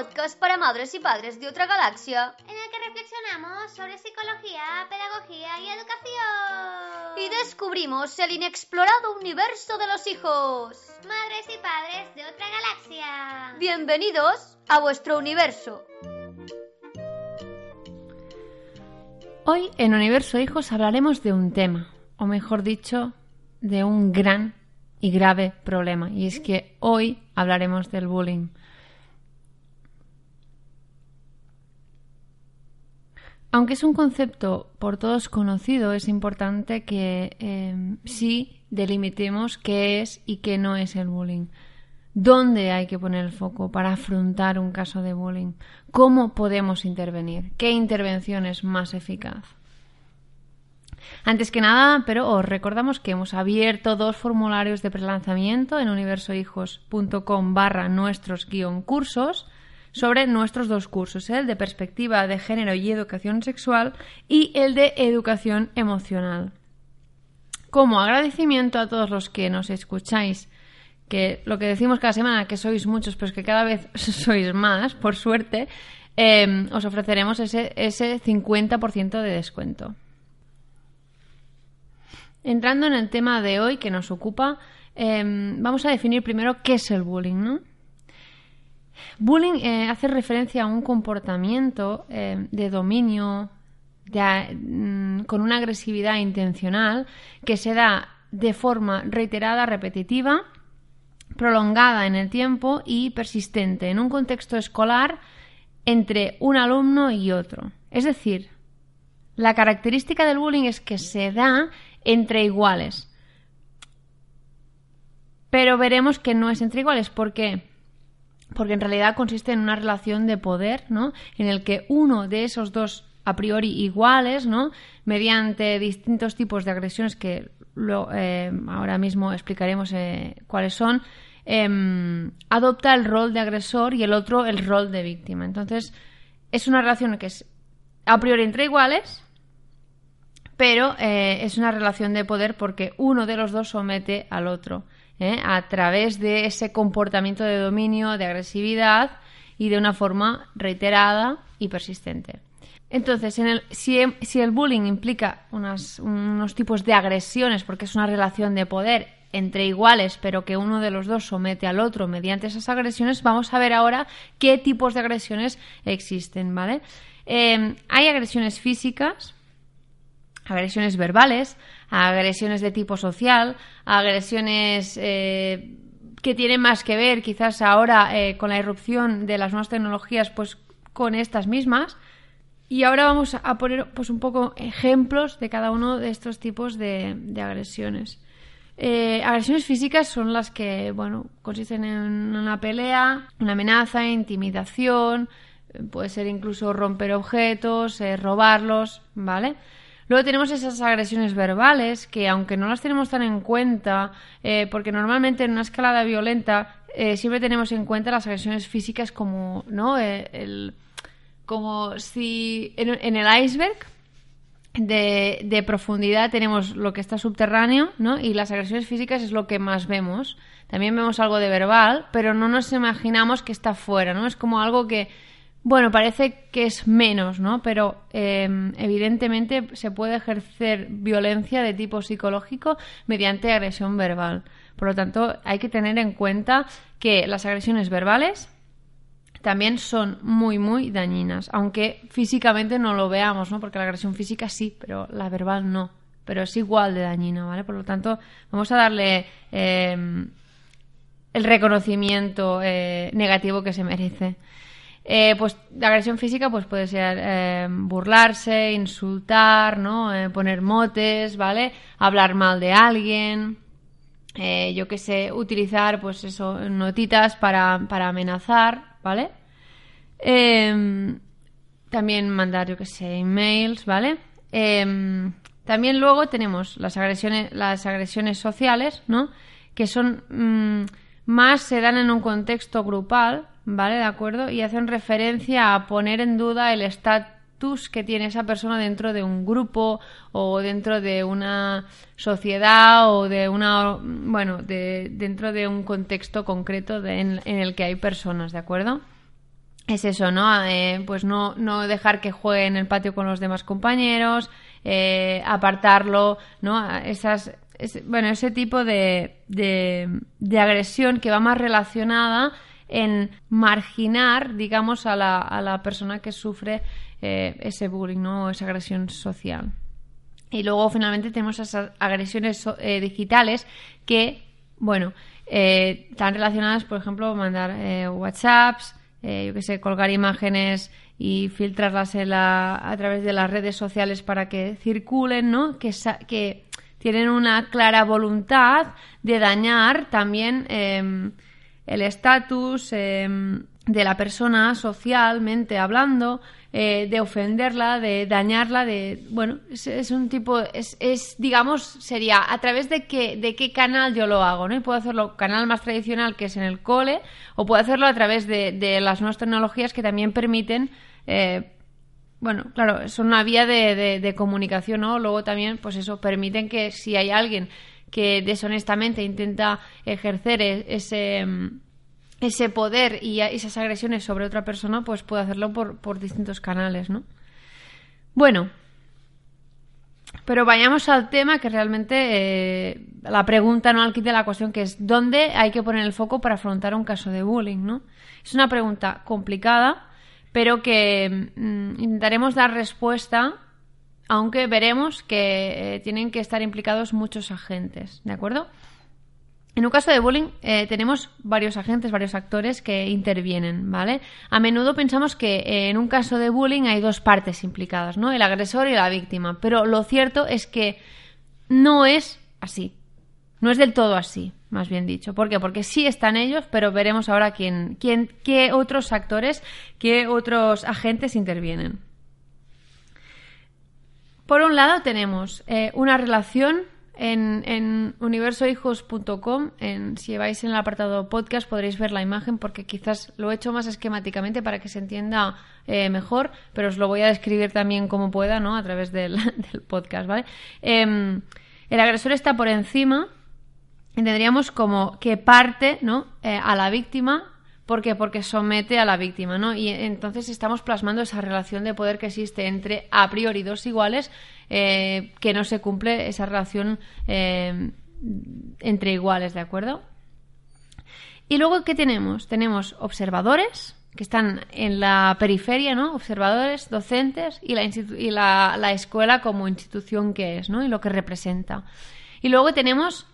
Podcast para madres y padres de otra galaxia, en el que reflexionamos sobre psicología, pedagogía y educación. Y descubrimos el inexplorado universo de los hijos. Madres y padres de otra galaxia. Bienvenidos a vuestro universo. Hoy en Universo Hijos hablaremos de un tema, o mejor dicho, de un gran y grave problema. Y es que hoy hablaremos del bullying. Aunque es un concepto por todos conocido, es importante que eh, sí delimitemos qué es y qué no es el bullying. ¿Dónde hay que poner el foco para afrontar un caso de bullying? ¿Cómo podemos intervenir? ¿Qué intervención es más eficaz? Antes que nada, pero os recordamos que hemos abierto dos formularios de prelanzamiento en universohijos.com barra nuestros guion cursos sobre nuestros dos cursos, el de perspectiva de género y educación sexual y el de educación emocional. Como agradecimiento a todos los que nos escucháis, que lo que decimos cada semana, que sois muchos, pero que cada vez sois más, por suerte, em, os ofreceremos ese, ese 50% de descuento. Entrando en el tema de hoy que nos ocupa, em, vamos a definir primero qué es el bullying, ¿no? Bullying eh, hace referencia a un comportamiento eh, de dominio mm, con una agresividad intencional que se da de forma reiterada, repetitiva, prolongada en el tiempo y persistente en un contexto escolar entre un alumno y otro. Es decir, la característica del bullying es que se da entre iguales. Pero veremos que no es entre iguales. ¿Por qué? Porque en realidad consiste en una relación de poder, ¿no? En el que uno de esos dos a priori iguales, ¿no? Mediante distintos tipos de agresiones que eh, ahora mismo explicaremos eh, cuáles son, em, adopta el rol de agresor y el otro el rol de víctima. Entonces, es una relación que es a priori entre iguales, pero eh, es una relación de poder porque uno de los dos somete al otro. ¿Eh? a través de ese comportamiento de dominio, de agresividad y de una forma reiterada y persistente. Entonces, si, el bullying implica unos tipos de agresiones, porque es una relación de poder entre iguales, pero que uno de los dos somete al otro mediante esas agresiones, vamos a ver ahora qué tipos de agresiones existen, ¿vale? Eh, hay agresiones físicas, agresiones verbales, agresiones de tipo social, agresiones eh, que tienen más que ver quizás ahora eh, con la irrupción de las nuevas tecnologías, pues con estas mismas. Y ahora vamos a poner pues un poco ejemplos de cada uno de estos tipos de, agresiones. Eh, agresiones físicas son las que, bueno, consisten en una pelea, una amenaza, intimidación, puede ser incluso romper objetos, robarlos, ¿vale? Luego tenemos esas agresiones verbales que, aunque no las tenemos tan en cuenta, eh, porque normalmente en una escalada violenta eh, siempre tenemos en cuenta las agresiones físicas como, ¿no? Eh, como si en, el iceberg de, de, profundidad tenemos lo que está subterráneo, ¿no? Y las agresiones físicas es lo que más vemos. También vemos algo de verbal, pero no nos imaginamos que está fuera, ¿no? Es como algo que bueno, parece que es menos, ¿no? Pero em, evidentemente se puede ejercer violencia de tipo psicológico mediante agresión verbal. Por lo tanto, hay que tener en cuenta que las agresiones verbales también son muy, muy dañinas, aunque físicamente no lo veamos, ¿no? Porque la agresión física sí, pero la verbal no. Pero es igual de dañina, ¿vale? Por lo tanto, vamos a darle em, el reconocimiento eh, negativo que se merece. Eh, pues la agresión física pues puede ser eh, burlarse, insultar, ¿no? Eh, poner motes, ¿vale? Hablar mal de alguien, yo qué sé, utilizar pues eso, notitas para, para amenazar, ¿vale? Em, también mandar, yo qué sé, emails, ¿vale? Em, también luego tenemos las agresiones, las agresiones sociales, ¿no? Que son mm, más se dan en un contexto grupal, ¿vale? ¿De acuerdo? Y hacen referencia a poner en duda el estatus que tiene esa persona dentro de un grupo o dentro de una sociedad o de una, bueno, de, dentro de un contexto concreto en, el que hay personas, ¿de acuerdo? Es eso, ¿no? Eh, pues no, no dejar que juegue en el patio con los demás compañeros, eh, apartarlo, ¿no? Esas, bueno, ese tipo de, de agresión que va más relacionada en marginar, digamos, a la, a la persona que sufre eh, ese bullying, ¿no? O esa agresión social. Y luego finalmente tenemos esas agresiones eh, digitales que, bueno, eh, están relacionadas, por ejemplo, mandar WhatsApps, yo que sé, colgar imágenes y filtrarlas a través de las redes sociales para que circulen, ¿no? Que, que tienen una clara voluntad de dañar también em, el estatus em, de la persona socialmente hablando, eh, de ofenderla, de dañarla, de bueno, es, un tipo, es, es, digamos, sería a través de qué, de qué canal yo lo hago, ¿no? Y puedo hacerlo canal más tradicional que es en el cole, o puedo hacerlo a través de, de las nuevas tecnologías que también permiten eh, bueno, claro, son una vía de, de, de, comunicación, ¿no? Luego también, pues eso, permiten que si hay alguien que deshonestamente intenta ejercer e-, ese, mm, ese poder y esas agresiones sobre otra persona, pues puede hacerlo por, por distintos canales, ¿no? Bueno, pero vayamos al tema que realmente eh, la pregunta no al kit de la cuestión, que es ¿dónde hay que poner el foco para afrontar un caso de bullying? ¿no? Es una pregunta complicada, pero que mm, intentaremos dar respuesta aunque veremos que eh, tienen que estar implicados muchos agentes, ¿de acuerdo? En un caso de bullying eh, tenemos varios agentes, varios actores que intervienen, ¿vale? A menudo pensamos que eh, en un caso de bullying hay dos partes implicadas, ¿no? El agresor y la víctima, pero lo cierto es que no es así. No es del todo así, más bien dicho. ¿Por qué? Porque sí están ellos, pero veremos ahora quién, quién, qué otros actores, qué otros agentes intervienen. Por un lado tenemos eh, una relación en, en universohijos.com. En, si vais en el apartado podcast podréis ver la imagen porque quizás lo he hecho más esquemáticamente para que se entienda eh, mejor, pero os lo voy a describir también como pueda, ¿no? A través del, podcast, ¿vale? Em, el agresor está por encima y tendríamos como que parte, ¿no? Eh, a la víctima ¿Por qué? Porque somete a la víctima, ¿no? Y entonces estamos plasmando esa relación de poder que existe entre a priori dos iguales, eh, que no se cumple esa relación eh, entre iguales, ¿de acuerdo? Y luego, ¿qué tenemos? Tenemos observadores, que están en la periferia, ¿no? Observadores, docentes y la, la escuela como institución que es, ¿no? Y lo que representa. Y luego tenemos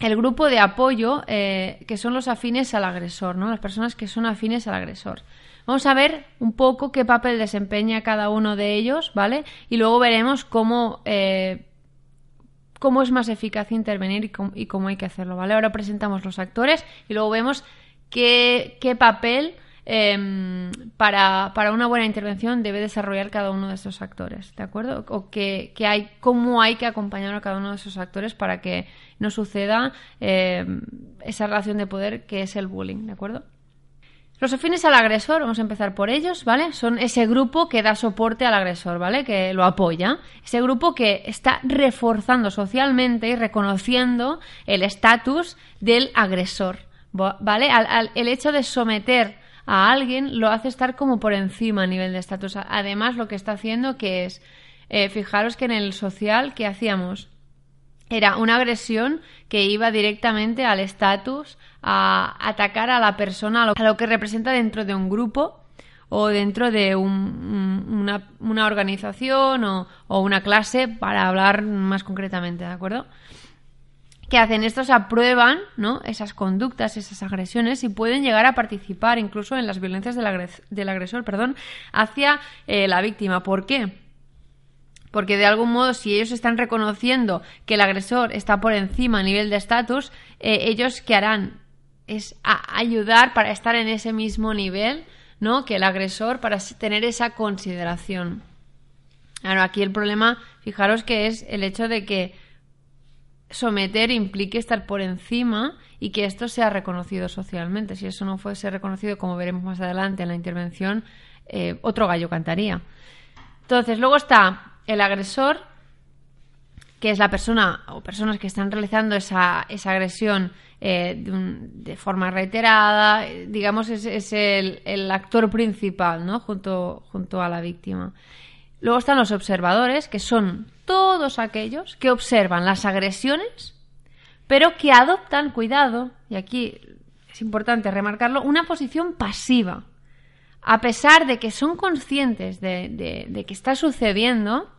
el grupo de apoyo eh, que son los afines al agresor, ¿no? Las personas que son afines al agresor. Vamos a ver un poco qué papel desempeña cada uno de ellos, ¿vale? Y luego veremos cómo, eh, cómo es más eficaz intervenir y cómo, hay que hacerlo, ¿vale? Ahora presentamos los actores y luego vemos qué, qué papel Em, para, para, una buena intervención debe desarrollar cada uno de esos actores, ¿de acuerdo? O que, hay, cómo hay que acompañar a cada uno de esos actores para que no suceda em, esa relación de poder que es el bullying, ¿de acuerdo? Los afines al agresor, vamos a empezar por ellos, ¿vale? Son ese grupo que da soporte al agresor, ¿vale? Que lo apoya. Ese grupo que está reforzando socialmente y reconociendo el estatus del agresor, ¿vale? el hecho de someter a alguien lo hace estar como por encima a nivel de estatus. Además, lo que está haciendo que es, eh, fijaros que en el social, ¿qué hacíamos? Era una agresión que iba directamente al estatus, a atacar a la persona, a lo, que representa dentro de un grupo o dentro de una, una, organización o, una clase, para hablar más concretamente, ¿de acuerdo? ¿Qué hacen? Estos aprueban ¿no? esas conductas, esas agresiones y pueden llegar a participar incluso en las violencias del, agresor perdón, hacia eh, la víctima. ¿Por qué? Porque de algún modo, si ellos están reconociendo que el agresor está por encima a nivel de estatus, eh, ellos ¿qué harán? Es ayudar para estar en ese mismo nivel, ¿no? Que el agresor, para tener esa consideración. Claro, aquí el problema, fijaros que es el hecho de que someter implique estar por encima y que esto sea reconocido socialmente. Si eso no fuese reconocido, como veremos más adelante en la intervención, eh, otro gallo cantaría. Entonces, luego está el agresor, que es la persona o personas que están realizando esa, esa agresión eh, de, forma reiterada, digamos, es, es el, el, actor principal, ¿no? Junto, junto a la víctima. Luego están los observadores, que son todos aquellos que observan las agresiones, pero que adoptan, cuidado, y aquí es importante remarcarlo, una posición pasiva. A pesar de que son conscientes de, que está sucediendo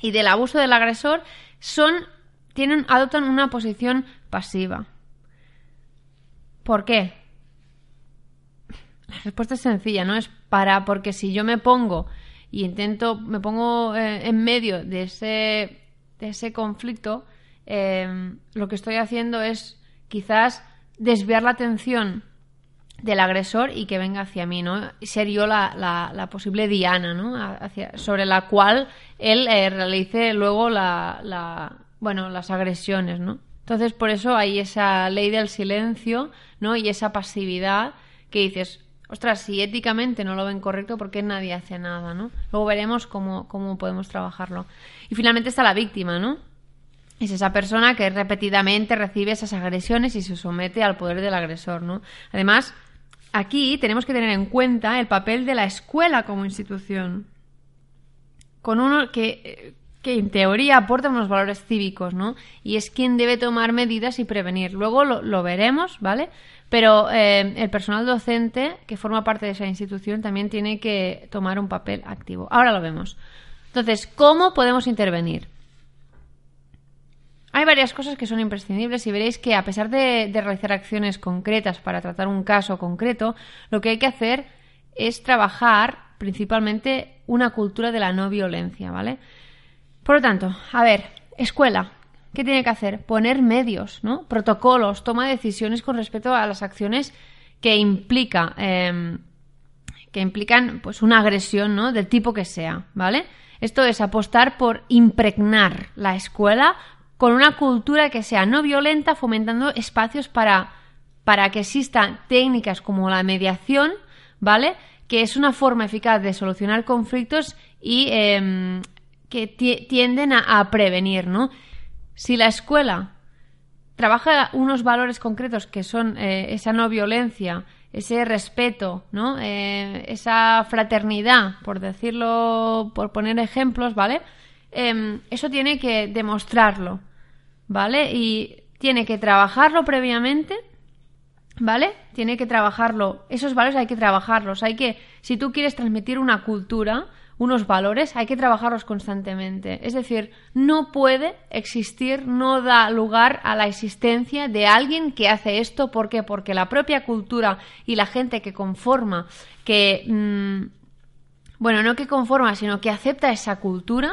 y del abuso del agresor, son, tienen, adoptan una posición pasiva. ¿Por qué? La respuesta es sencilla, ¿no? Es para, porque si yo me pongo y intento, me pongo eh, en medio de ese, de ese conflicto, em, lo que estoy haciendo es quizás desviar la atención del agresor y que venga hacia mí, ¿no? Ser yo la, la, posible diana, ¿no? Hacia, sobre la cual él eh, realice luego la, la, bueno, las agresiones, ¿no? Entonces, por eso hay esa ley del silencio, ¿no? Y esa pasividad que dices, ostras, si éticamente no lo ven correcto, ¿por qué nadie hace nada, no? Luego veremos cómo, cómo podemos trabajarlo. Y finalmente está la víctima, ¿no? Es esa persona que repetidamente recibe esas agresiones y se somete al poder del agresor, ¿no? Además, aquí tenemos que tener en cuenta el papel de la escuela como institución. Con uno que, que en teoría aporta unos valores cívicos, ¿no? Y es quien debe tomar medidas y prevenir. Luego lo, lo veremos, ¿vale? Pero eh, el personal docente que forma parte de esa institución también tiene que tomar un papel activo. Ahora lo vemos. Entonces, ¿cómo podemos intervenir? Hay varias cosas que son imprescindibles y veréis que a pesar de, realizar acciones concretas para tratar un caso concreto, lo que hay que hacer es trabajar principalmente una cultura de la no violencia, ¿vale? Por lo tanto, a ver, escuela, ¿Qué tiene que hacer? Poner medios, ¿no? Protocolos, toma decisiones con respecto a las acciones que implica, em, que implican pues una agresión, ¿no? Del tipo que sea, ¿vale? Esto es apostar por impregnar la escuela con una cultura que sea no violenta, fomentando espacios para, para que existan técnicas como la mediación, ¿vale? Que es una forma eficaz de solucionar conflictos y em, que tienden a, prevenir, ¿no? Si la escuela trabaja unos valores concretos que son eh, esa no violencia, ese respeto, ¿no? Eh, esa fraternidad, por decirlo, por poner ejemplos, ¿vale? Em, eso tiene que demostrarlo, ¿vale? Y tiene que trabajarlo previamente, ¿vale? Tiene que trabajarlo. Esos valores hay que trabajarlos. Hay que, si tú quieres transmitir una cultura, unos valores, hay que trabajarlos constantemente. Es decir, no puede existir, no da lugar a la existencia de alguien que hace esto. ¿Por qué? Porque la propia cultura y la gente que conforma, que... Mm, bueno, no que conforma, sino que acepta esa cultura,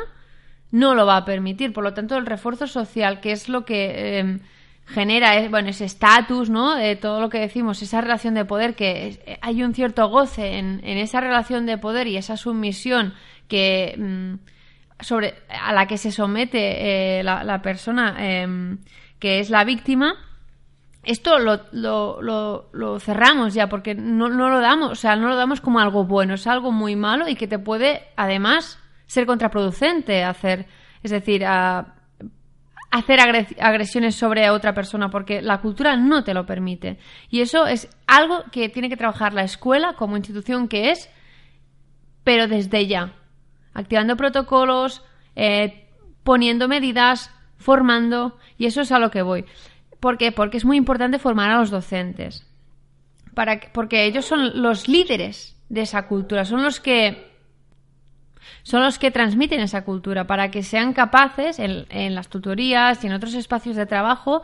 no lo va a permitir. Por lo tanto, el refuerzo social, que es lo que... Em, genera eh, bueno, ese estatus, ¿no? Todo lo que decimos, esa relación de poder, que hay un cierto goce en, esa relación de poder y esa sumisión que mm, sobre a la que se somete eh, la, persona em, que es la víctima. Esto lo, lo, lo, cerramos ya porque no, no, lo damos, o sea, no lo damos como algo bueno, es algo muy malo y que te puede además ser contraproducente hacer, es decir, a, hacer agresiones sobre otra persona porque la cultura no te lo permite. Y eso es algo que tiene que trabajar la escuela como institución que es, pero desde ya, activando protocolos, eh, poniendo medidas, formando, y eso es a lo que voy. ¿Por qué? Porque es muy importante formar a los docentes, para porque ellos son los líderes de esa cultura, son los que son los que transmiten esa cultura para que sean capaces en, las tutorías y en otros espacios de trabajo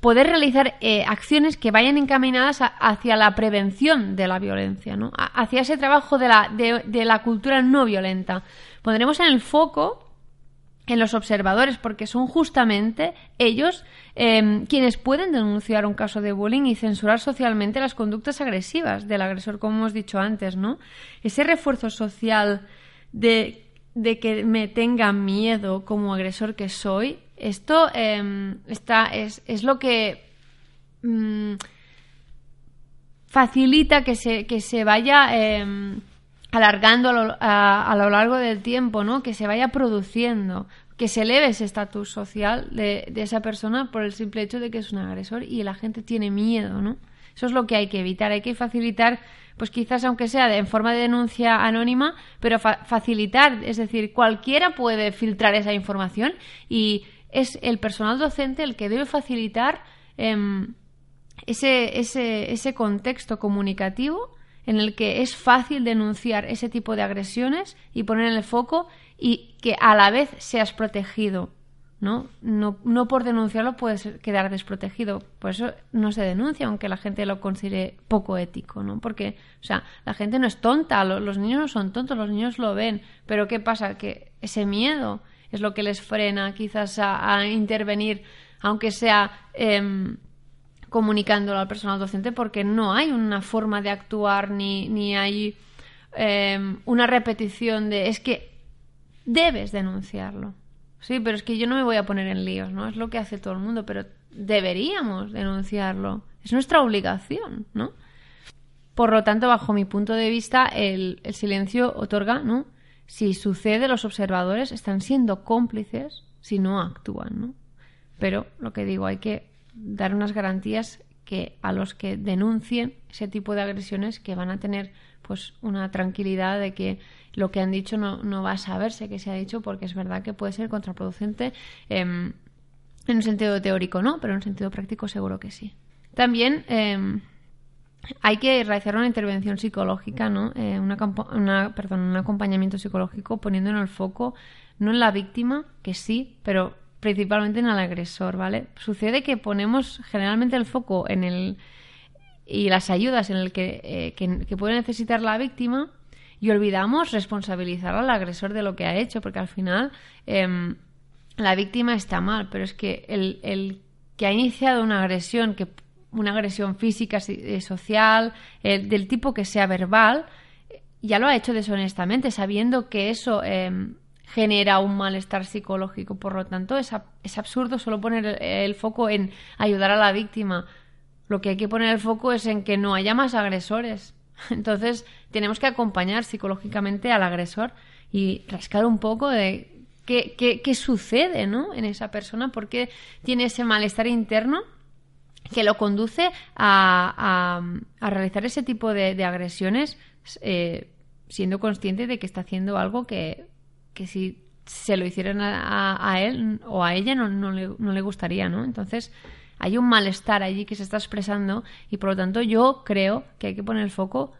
poder realizar eh, acciones que vayan encaminadas hacia la prevención de la violencia, ¿no? hacia ese trabajo de la, de la cultura no violenta. Pondremos en el foco en los observadores, porque son justamente ellos em, quienes pueden denunciar un caso de bullying y censurar socialmente las conductas agresivas del agresor, como hemos dicho antes, ¿no? Ese refuerzo social de, que me tenga miedo como agresor que soy, esto em, está, es, es, lo que mm, facilita que se, que se vaya em, alargando a lo, largo del tiempo, ¿no? Que se vaya produciendo, que se eleve ese estatus social de, de, esa persona por el simple hecho de que es un agresor y la gente tiene miedo, ¿no? Eso es lo que hay que evitar. Hay que facilitar, pues quizás aunque sea en forma de denuncia anónima, pero facilitar, es decir, cualquiera puede filtrar esa información y es el personal docente el que debe facilitar em, ese, ese, ese contexto comunicativo en el que es fácil denunciar ese tipo de agresiones y poner en el foco y que a la vez seas protegido. ¿No? No, no por denunciarlo puedes quedar desprotegido. Por eso no se denuncia, aunque la gente lo considere poco ético, ¿no? Porque, o sea, la gente no es tonta, los niños no son tontos, los niños lo ven. Pero ¿qué pasa? Que ese miedo es lo que les frena quizás a, intervenir, aunque sea em, comunicándolo al personal docente porque no hay una forma de actuar ni, ni hay em, una repetición de es que debes denunciarlo. Sí, pero es que yo no me voy a poner en líos, ¿no? Es lo que hace todo el mundo, pero deberíamos denunciarlo. Es nuestra obligación, ¿no? Por lo tanto, bajo mi punto de vista, el, el silencio otorga, ¿no? Si sucede, los observadores están siendo cómplices si no actúan, ¿no? Pero lo que digo, hay que dar unas garantías que a los que denuncien ese tipo de agresiones que van a tener pues una tranquilidad de que lo que han dicho no, no va a saberse que se ha dicho porque es verdad que puede ser contraproducente em, en un sentido teórico no, pero en un sentido práctico seguro que sí. También em, hay que realizar una intervención psicológica, ¿no? Eh, una, perdón, un acompañamiento psicológico poniendo en el foco no en la víctima, que sí, pero principalmente en el agresor, ¿vale? Sucede que ponemos generalmente el foco en el y las ayudas en el que, eh, que, puede necesitar la víctima y olvidamos responsabilizar al agresor de lo que ha hecho, porque al final em, la víctima está mal, pero es que el, el, que ha iniciado una agresión, que una agresión física, eh, social, del tipo que sea verbal, ya lo ha hecho deshonestamente, sabiendo que eso em, genera un malestar psicológico. Por lo tanto, es, es absurdo solo poner el, foco en ayudar a la víctima. Lo que hay que poner el foco es en que no haya más agresores. Entonces, tenemos que acompañar psicológicamente al agresor y rascar un poco de qué, qué, sucede ¿no? en esa persona, por qué tiene ese malestar interno que lo conduce a, a, realizar ese tipo de, agresiones eh, siendo consciente de que está haciendo algo que que si se lo hicieran a, él o a ella no, no, le, no le gustaría, ¿no? Entonces hay un malestar allí que se está expresando y por lo tanto yo creo que hay que poner el foco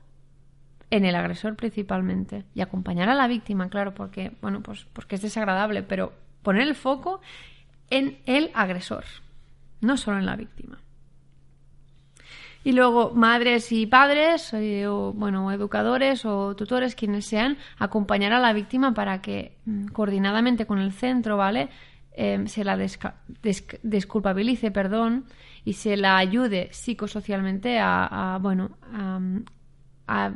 en el agresor principalmente y acompañar a la víctima, claro, porque bueno, pues porque es desagradable, pero poner el foco en el agresor, no solo en la víctima. Y luego madres y padres, eh, o bueno, educadores o tutores, quienes sean, acompañar a la víctima para que mm, coordinadamente con el centro, ¿vale? Em, se la desculpabilice, perdón, y se la ayude psicosocialmente a, bueno, a,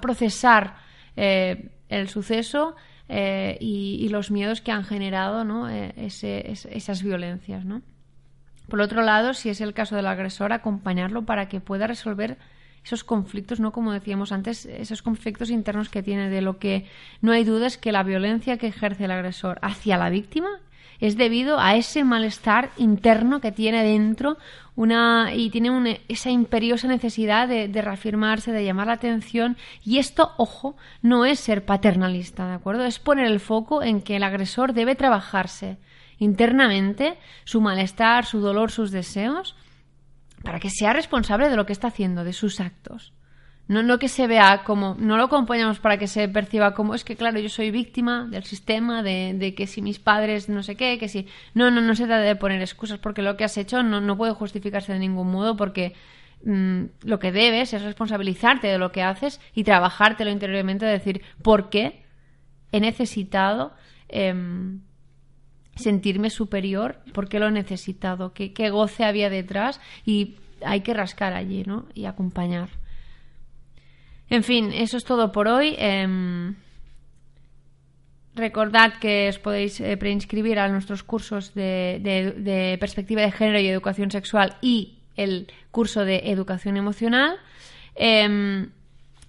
procesar eh, el suceso eh, y, los miedos que han generado ¿no? esas violencias, ¿no? Por otro lado, si es el caso del agresor, acompañarlo para que pueda resolver esos conflictos, ¿no? Como decíamos antes, esos conflictos internos que tiene, de lo que no hay duda es que la violencia que ejerce el agresor hacia la víctima es debido a ese malestar interno que tiene dentro una y tiene esa imperiosa necesidad de, de, reafirmarse, de llamar la atención y esto, ojo, no es ser paternalista, ¿de acuerdo? Es poner el foco en que el agresor debe trabajarse, internamente su malestar, su dolor, sus deseos, para que sea responsable de lo que está haciendo, de sus actos. No, no que se vea como, no lo acompañamos para que se perciba como, es que claro, yo soy víctima del sistema, de, que si mis padres no sé qué, que si... No, no, no se trata de poner excusas porque lo que has hecho no, no puede justificarse de ningún modo porque mm, lo que debes es responsabilizarte de lo que haces y trabajártelo interiormente, de decir, ¿por qué he necesitado em, sentirme superior? ¿Por qué lo he necesitado? ¿Qué, ¿Qué goce había detrás? Y hay que rascar allí, ¿no? Y acompañar. En fin, eso es todo por hoy. Em, recordad que os podéis eh, preinscribir a nuestros cursos de, de, perspectiva de género y educación sexual y el curso de educación emocional. Em,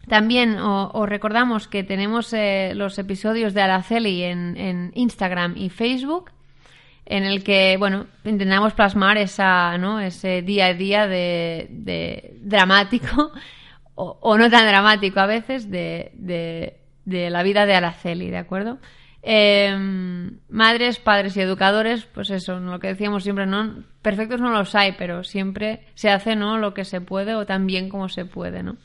también os recordamos que tenemos eh, los episodios de Araceli en, Instagram y Facebook, en el que, bueno, intentamos plasmar esa, ¿no? ese día a día de, de dramático o, no tan dramático a veces de, de, la vida de Araceli, ¿de acuerdo? Em, madres, padres y educadores, pues eso, lo que decíamos siempre, ¿no? Perfectos no los hay, pero siempre se hace, ¿no? Lo que se puede o tan bien como se puede, ¿no?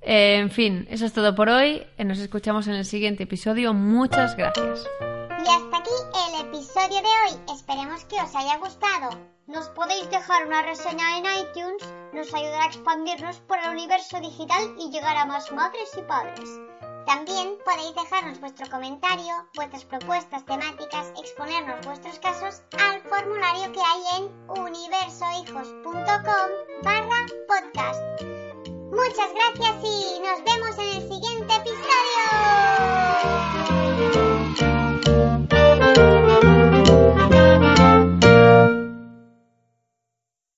En fin, eso es todo por hoy. Nos escuchamos en el siguiente episodio. Muchas gracias. Y hasta aquí el episodio de hoy. Esperemos que os haya gustado. Nos podéis dejar una reseña en iTunes, nos ayudará a expandirnos por el universo digital y llegar a más madres y padres. También podéis dejarnos vuestro comentario, vuestras propuestas temáticas, exponernos vuestros casos al formulario que hay en universohijos.com barra podcast. Muchas gracias y nos vemos en el siguiente